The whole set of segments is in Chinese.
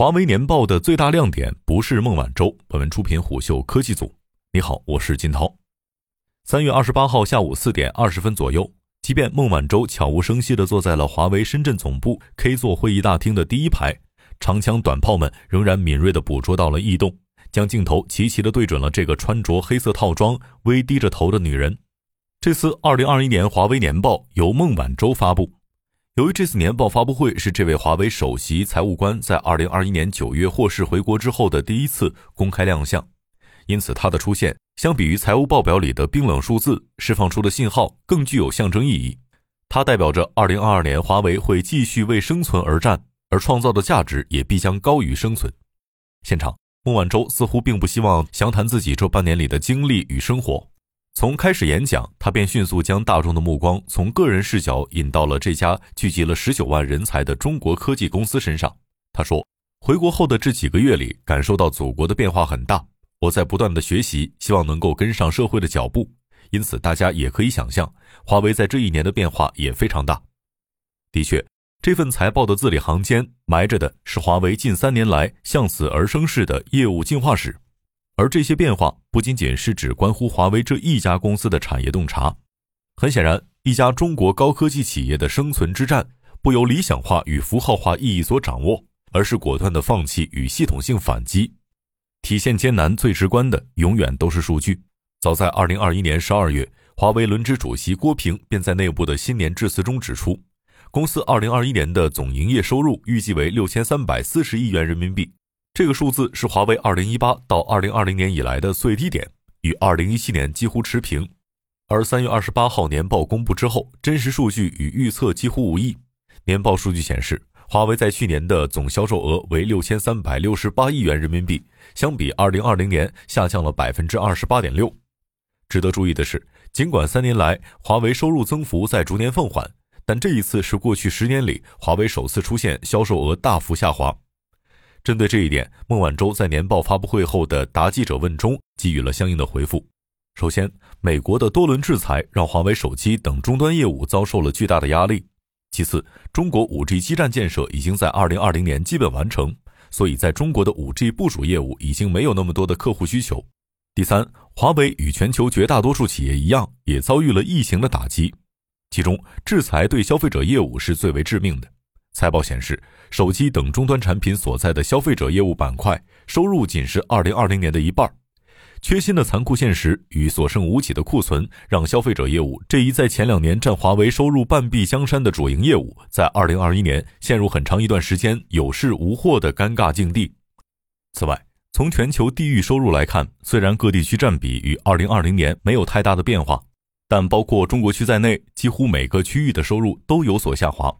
华为年报的最大亮点不是孟晚舟。本文出品虎嗅科技组。你好，我是金涛。三月二十八号下午四点二十分左右，即便孟晚舟悄无声息地坐在了华为深圳总部 K 座会议大厅的第一排，长枪短炮们仍然敏锐地捕捉到了异动，将镜头齐齐地对准了这个穿着黑色套装、微低着头的女人。这次二零二一年华为年报由孟晚舟发布。由于这次年报发布会是这位华为首席财务官在二零二一年九月获释回国之后的第一次公开亮相，因此他的出现相比于财务报表里的冰冷数字，释放出的信号更具有象征意义。它代表着二零二二年华为会继续为生存而战，而创造的价值也必将高于生存。现场，孟晚舟似乎并不希望详谈自己这半年里的经历与生活。从开始演讲，他便迅速将大众的目光从个人视角引到了这家聚集了十九万人才的中国科技公司身上。他说：“回国后的这几个月里，感受到祖国的变化很大，我在不断的学习，希望能够跟上社会的脚步。因此，大家也可以想象，华为在这一年的变化也非常大。的确，这份财报的字里行间埋着的是华为近三年来向死而生式的业务进化史。”而这些变化不仅仅是只关乎华为这一家公司的产业洞察，很显然，一家中国高科技企业的生存之战不由理想化与符号化意义所掌握，而是果断的放弃与系统性反击。体现艰难最直观的，永远都是数据。早在二零二一年十二月，华为轮值主席郭平便在内部的新年致辞中指出，公司二零二一年的总营业收入预计为六千三百四十亿元人民币。这个数字是华为2018到2020年以来的最低点，与2017年几乎持平。而3月28号年报公布之后，真实数据与预测几乎无异。年报数据显示，华为在去年的总销售额为6368亿元人民币，相比2020年下降了28.6%。值得注意的是，尽管三年来华为收入增幅在逐年放缓，但这一次是过去十年里华为首次出现销售额大幅下滑。针对这一点，孟晚舟在年报发布会后的答记者问中给予了相应的回复。首先，美国的多轮制裁让华为手机等终端业务遭受了巨大的压力。其次，中国 5G 基站建设已经在2020年基本完成，所以在中国的 5G 部署业务已经没有那么多的客户需求。第三，华为与全球绝大多数企业一样，也遭遇了疫情的打击，其中制裁对消费者业务是最为致命的。财报显示，手机等终端产品所在的消费者业务板块收入仅是2020年的一半。缺芯的残酷现实与所剩无几的库存，让消费者业务这一在前两年占华为收入半壁江山的主营业务，在2021年陷入很长一段时间有事无货的尴尬境地。此外，从全球地域收入来看，虽然各地区占比与2020年没有太大的变化，但包括中国区在内，几乎每个区域的收入都有所下滑。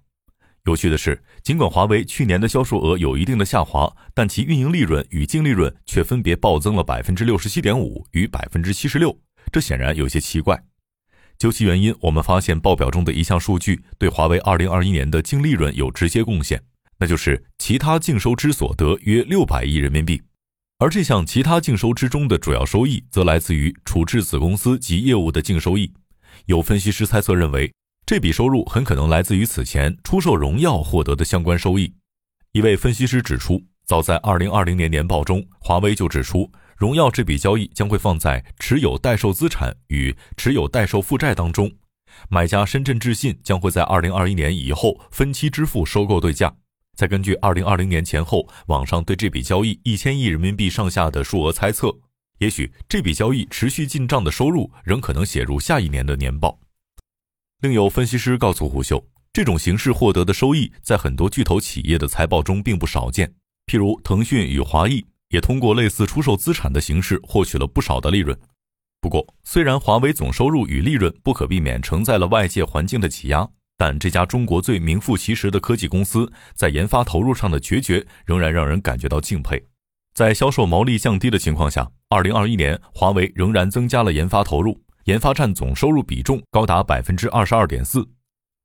有趣的是，尽管华为去年的销售额有一定的下滑，但其运营利润与净利润却分别暴增了百分之六十七点五与百分之七十六，这显然有些奇怪。究其原因，我们发现报表中的一项数据对华为二零二一年的净利润有直接贡献，那就是其他净收支所得约六百亿人民币，而这项其他净收支中的主要收益则来自于处置子公司及业务的净收益。有分析师猜测认为。这笔收入很可能来自于此前出售荣耀获得的相关收益。一位分析师指出，早在2020年年报中，华为就指出，荣耀这笔交易将会放在持有待售资产与持有待售负债当中。买家深圳智信将会在2021年以后分期支付收购对价。再根据2020年前后网上对这笔交易一千亿人民币上下的数额猜测，也许这笔交易持续进账的收入仍可能写入下一年的年报。另有分析师告诉胡秀，这种形式获得的收益在很多巨头企业的财报中并不少见。譬如腾讯与华谊也通过类似出售资产的形式获取了不少的利润。不过，虽然华为总收入与利润不可避免承载了外界环境的挤压，但这家中国最名副其实的科技公司在研发投入上的决绝仍然让人感觉到敬佩。在销售毛利降低的情况下，2021年华为仍然增加了研发投入。研发占总收入比重高达百分之二十二点四，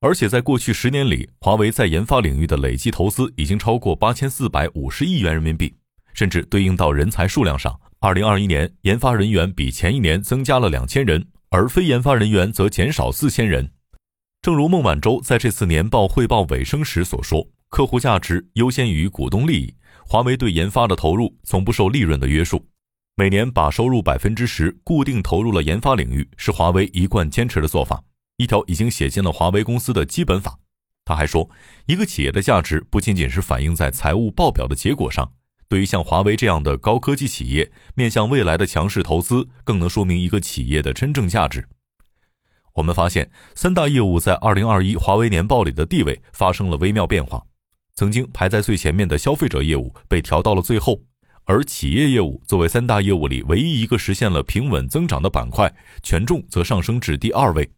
而且在过去十年里，华为在研发领域的累计投资已经超过八千四百五十亿元人民币。甚至对应到人才数量上，二零二一年研发人员比前一年增加了两千人，而非研发人员则减少四千人。正如孟晚舟在这次年报汇报尾声时所说：“客户价值优先于股东利益，华为对研发的投入从不受利润的约束，每年把收入百分之十固定投入了研发领域，是华为一贯坚持的做法，一条已经写进了华为公司的基本法。他还说，一个企业的价值不仅仅是反映在财务报表的结果上，对于像华为这样的高科技企业，面向未来的强势投资，更能说明一个企业的真正价值。我们发现，三大业务在二零二一华为年报里的地位发生了微妙变化。曾经排在最前面的消费者业务被调到了最后，而企业业务作为三大业务里唯一一个实现了平稳增长的板块，权重则上升至第二位。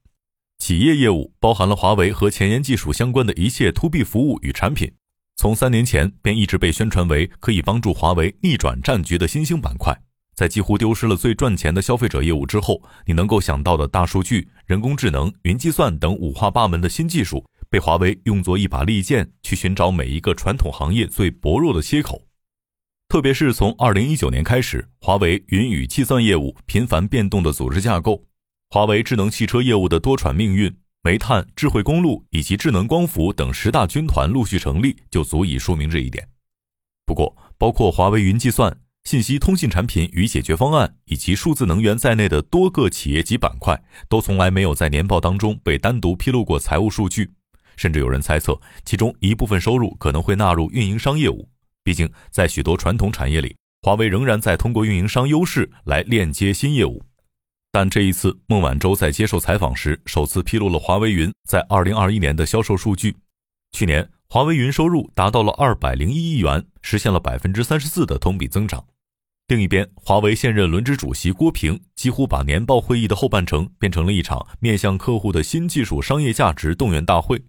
企业业务包含了华为和前沿技术相关的一切 To B 服务与产品，从三年前便一直被宣传为可以帮助华为逆转战局的新兴板块。在几乎丢失了最赚钱的消费者业务之后，你能够想到的大数据、人工智能、云计算等五花八门的新技术，被华为用作一把利剑，去寻找每一个传统行业最薄弱的切口。特别是从二零一九年开始，华为云与计算业务频繁变动的组织架构，华为智能汽车业务的多舛命运，煤炭、智慧公路以及智能光伏等十大军团陆续成立，就足以说明这一点。不过，包括华为云计算。信息通信产品与解决方案以及数字能源在内的多个企业级板块，都从来没有在年报当中被单独披露过财务数据，甚至有人猜测其中一部分收入可能会纳入运营商业务。毕竟，在许多传统产业里，华为仍然在通过运营商优势来链接新业务。但这一次，孟晚舟在接受采访时首次披露了华为云在2021年的销售数据。去年，华为云收入达到了201亿元，实现了百分之三十四的同比增长。另一边，华为现任轮值主席郭平几乎把年报会议的后半程变成了一场面向客户的新技术商业价值动员大会。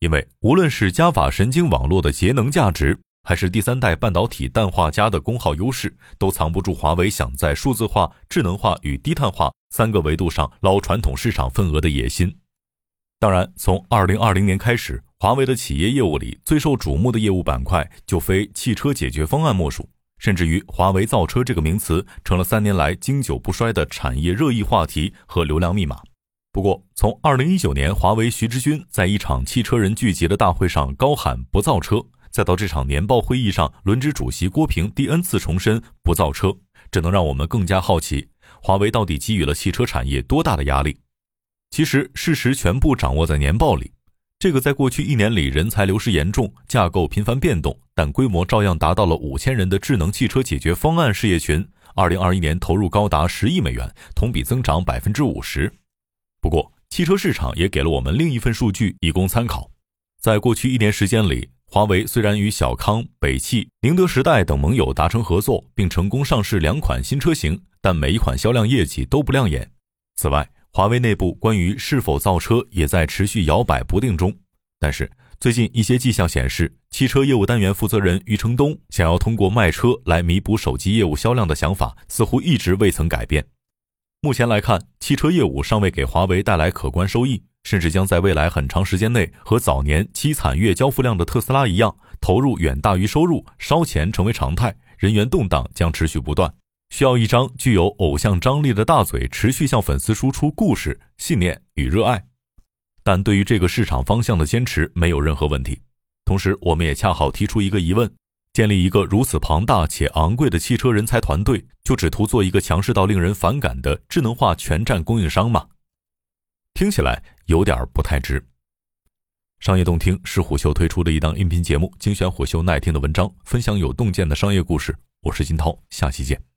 因为无论是加法神经网络的节能价值，还是第三代半导体氮化镓的功耗优势，都藏不住华为想在数字化、智能化与低碳化三个维度上捞传统市场份额的野心。当然，从二零二零年开始，华为的企业业务里最受瞩目的业务板块就非汽车解决方案莫属。甚至于“华为造车”这个名词成了三年来经久不衰的产业热议话题和流量密码。不过，从2019年华为徐直军在一场汽车人聚集的大会上高喊不造车，再到这场年报会议上轮值主席郭平第 N 次重申不造车，这能让我们更加好奇，华为到底给予了汽车产业多大的压力？其实，事实全部掌握在年报里。这个在过去一年里人才流失严重、架构频繁变动，但规模照样达到了五千人的智能汽车解决方案事业群，二零二一年投入高达十亿美元，同比增长百分之五十。不过，汽车市场也给了我们另一份数据以供参考。在过去一年时间里，华为虽然与小康、北汽、宁德时代等盟友达成合作，并成功上市两款新车型，但每一款销量业绩都不亮眼。此外，华为内部关于是否造车也在持续摇摆不定中，但是最近一些迹象显示，汽车业务单元负责人余承东想要通过卖车来弥补手机业务销量的想法似乎一直未曾改变。目前来看，汽车业务尚未给华为带来可观收益，甚至将在未来很长时间内和早年凄惨月交付量的特斯拉一样，投入远大于收入，烧钱成为常态，人员动荡将持续不断。需要一张具有偶像张力的大嘴，持续向粉丝输出故事、信念与热爱。但对于这个市场方向的坚持没有任何问题。同时，我们也恰好提出一个疑问：建立一个如此庞大且昂贵的汽车人才团队，就只图做一个强势到令人反感的智能化全站供应商吗？听起来有点不太值。商业洞听是虎嗅推出的一档音频节目，精选虎嗅耐听的文章，分享有洞见的商业故事。我是金涛，下期见。